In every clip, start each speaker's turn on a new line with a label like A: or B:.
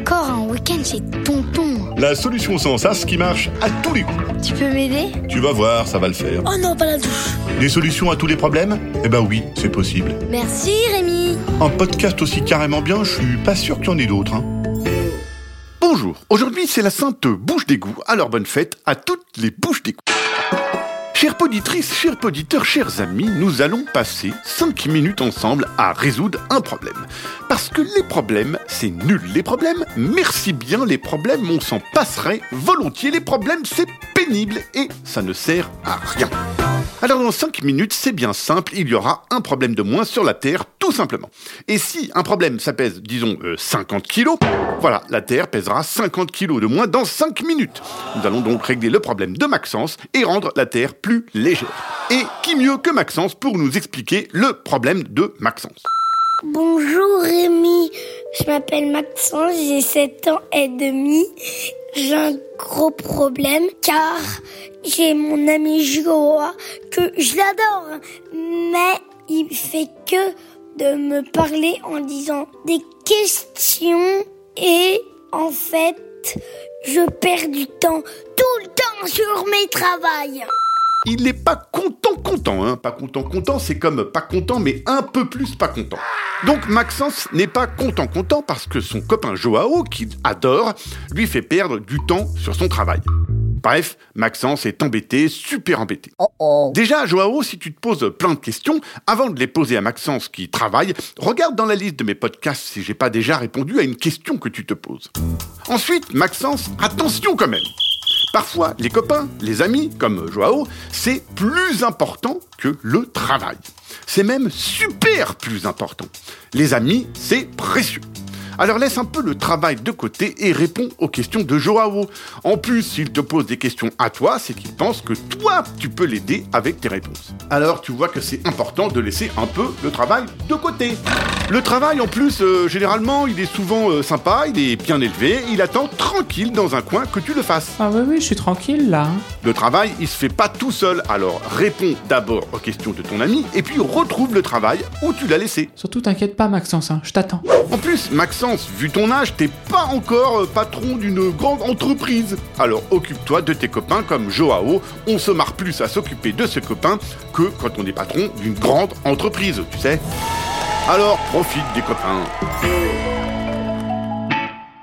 A: Encore un week-end chez Tonton.
B: La solution sans sas qui marche à tous les coups.
A: Tu peux m'aider?
B: Tu vas voir, ça va le faire.
A: Oh non, pas la douche.
B: Des solutions à tous les problèmes? Eh ben oui, c'est possible.
A: Merci Rémi.
B: Un podcast aussi carrément bien, je suis pas sûr qu'il y en ait d'autres. Hein. Bonjour, aujourd'hui c'est la sainte bouche d'égout, alors bonne fête à toutes les bouches d'égout. Chères poditrices, chers poditeurs, chers amis, nous allons passer 5 minutes ensemble à résoudre un problème. Parce que les problèmes, c'est nul. Les problèmes, merci bien, les problèmes, on s'en passerait volontiers. Les problèmes, c'est pénible et ça ne sert à rien. Alors dans 5 minutes, c'est bien simple, il y aura un problème de moins sur la Terre, tout simplement. Et si un problème, ça pèse, disons, 50 kilos, voilà, la Terre pèsera 50 kilos de moins dans 5 minutes. Nous allons donc régler le problème de Maxence et rendre la Terre plus légère. Et qui mieux que Maxence pour nous expliquer le problème de Maxence?
C: Bonjour Rémi, je m'appelle Maxence, j'ai 7 ans et demi. J'ai un gros problème car j'ai mon ami Joa que je l'adore, mais il fait que de me parler en disant des questions et en fait je perds du temps tout le temps sur mes travails
B: il n'est pas content content, hein. Pas content content, c'est comme pas content, mais un peu plus pas content. Donc Maxence n'est pas content content parce que son copain Joao, qu'il adore, lui fait perdre du temps sur son travail. Bref, Maxence est embêté, super embêté.
D: Oh oh.
B: Déjà, Joao, si tu te poses plein de questions, avant de les poser à Maxence qui travaille, regarde dans la liste de mes podcasts si j'ai pas déjà répondu à une question que tu te poses. Ensuite, Maxence, attention quand même. Parfois, les copains, les amis, comme Joao, c'est plus important que le travail. C'est même super plus important. Les amis, c'est précieux. Alors laisse un peu le travail de côté et réponds aux questions de Joao. En plus, s'il te pose des questions à toi, c'est qu'il pense que toi, tu peux l'aider avec tes réponses. Alors tu vois que c'est important de laisser un peu le travail de côté. Le travail, en plus, euh, généralement, il est souvent euh, sympa, il est bien élevé, il attend tranquille dans un coin que tu le fasses.
E: Ah oui, oui, je suis tranquille là.
B: Le travail, il se fait pas tout seul, alors réponds d'abord aux questions de ton ami et puis retrouve le travail où tu l'as laissé.
E: Surtout t'inquiète pas Maxence, hein, je t'attends.
B: En plus, Maxence, vu ton âge, t'es pas encore euh, patron d'une grande entreprise. Alors occupe-toi de tes copains comme Joao, on se marre plus à s'occuper de ses copains que quand on est patron d'une grande entreprise, tu sais. Alors profite des copains.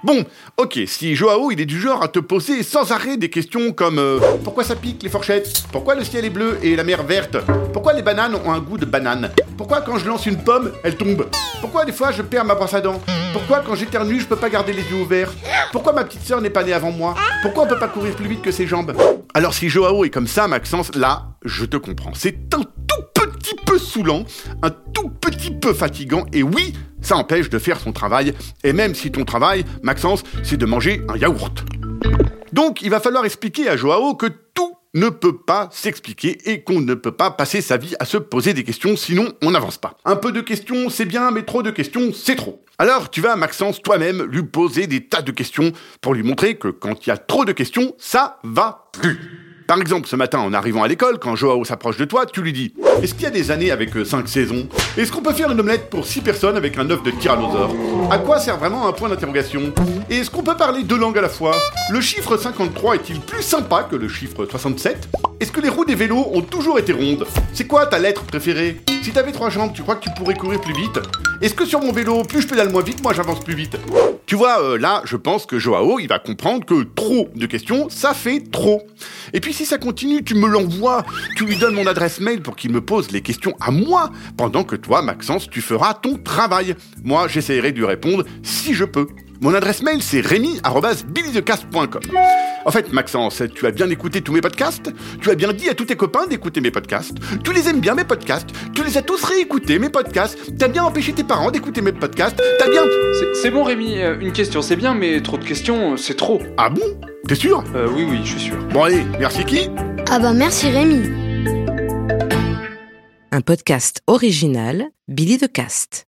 B: Bon, ok, si Joao il est du genre à te poser sans arrêt des questions comme euh, pourquoi ça pique les fourchettes? Pourquoi le ciel est bleu et la mer verte? Pourquoi les bananes ont un goût de banane? Pourquoi quand je lance une pomme, elle tombe Pourquoi des fois je perds ma brosse à dents Pourquoi quand j'éternue je peux pas garder les yeux ouverts Pourquoi ma petite sœur n'est pas née avant moi Pourquoi on peut pas courir plus vite que ses jambes Alors si Joao est comme ça, Maxence, là, je te comprends. C'est un tout petit peu saoulant, un tout petit peu fatigant, et oui, ça empêche de faire son travail, et même si ton travail, Maxence, c'est de manger un yaourt. Donc il va falloir expliquer à Joao que ne peut pas s'expliquer et qu'on ne peut pas passer sa vie à se poser des questions, sinon on n'avance pas. Un peu de questions, c'est bien, mais trop de questions, c'est trop. Alors tu vas, Maxence, toi-même lui poser des tas de questions pour lui montrer que quand il y a trop de questions, ça va plus. Par exemple, ce matin, en arrivant à l'école, quand Joao s'approche de toi, tu lui dis Est-ce qu'il y a des années avec 5 saisons? Est-ce qu'on peut faire une omelette pour 6 personnes avec un œuf de tyrannosaure? À quoi sert vraiment un point d'interrogation? Et est-ce qu'on peut parler deux langues à la fois? Le chiffre 53 est-il plus sympa que le chiffre 67 Est-ce que les roues des vélos ont toujours été rondes? C'est quoi ta lettre préférée? Si t'avais trois jambes, tu crois que tu pourrais courir plus vite? Est-ce que sur mon vélo, plus je pédale moins vite, moi j'avance plus vite? Tu vois, euh, là, je pense que Joao, il va comprendre que trop de questions, ça fait trop. Et puis si ça continue, tu me l'envoies, tu lui donnes mon adresse mail pour qu'il me pose les questions à moi, pendant que toi, Maxence, tu feras ton travail. Moi, j'essaierai de lui répondre si je peux. Mon adresse mail, c'est rémi.billythecast.com. En fait, Maxence, tu as bien écouté tous mes podcasts Tu as bien dit à tous tes copains d'écouter mes podcasts Tu les aimes bien, mes podcasts Tu les as tous réécoutés, mes podcasts T'as bien empêché tes parents d'écouter mes podcasts T'as bien...
F: C'est bon, Rémi, euh, une question, c'est bien, mais trop de questions, euh, c'est trop.
B: Ah bon? T'es sûr?
F: Euh, oui, oui, je suis sûr.
B: Bon allez, merci qui?
A: Ah bah merci Rémi.
G: Un podcast original, Billy de Cast.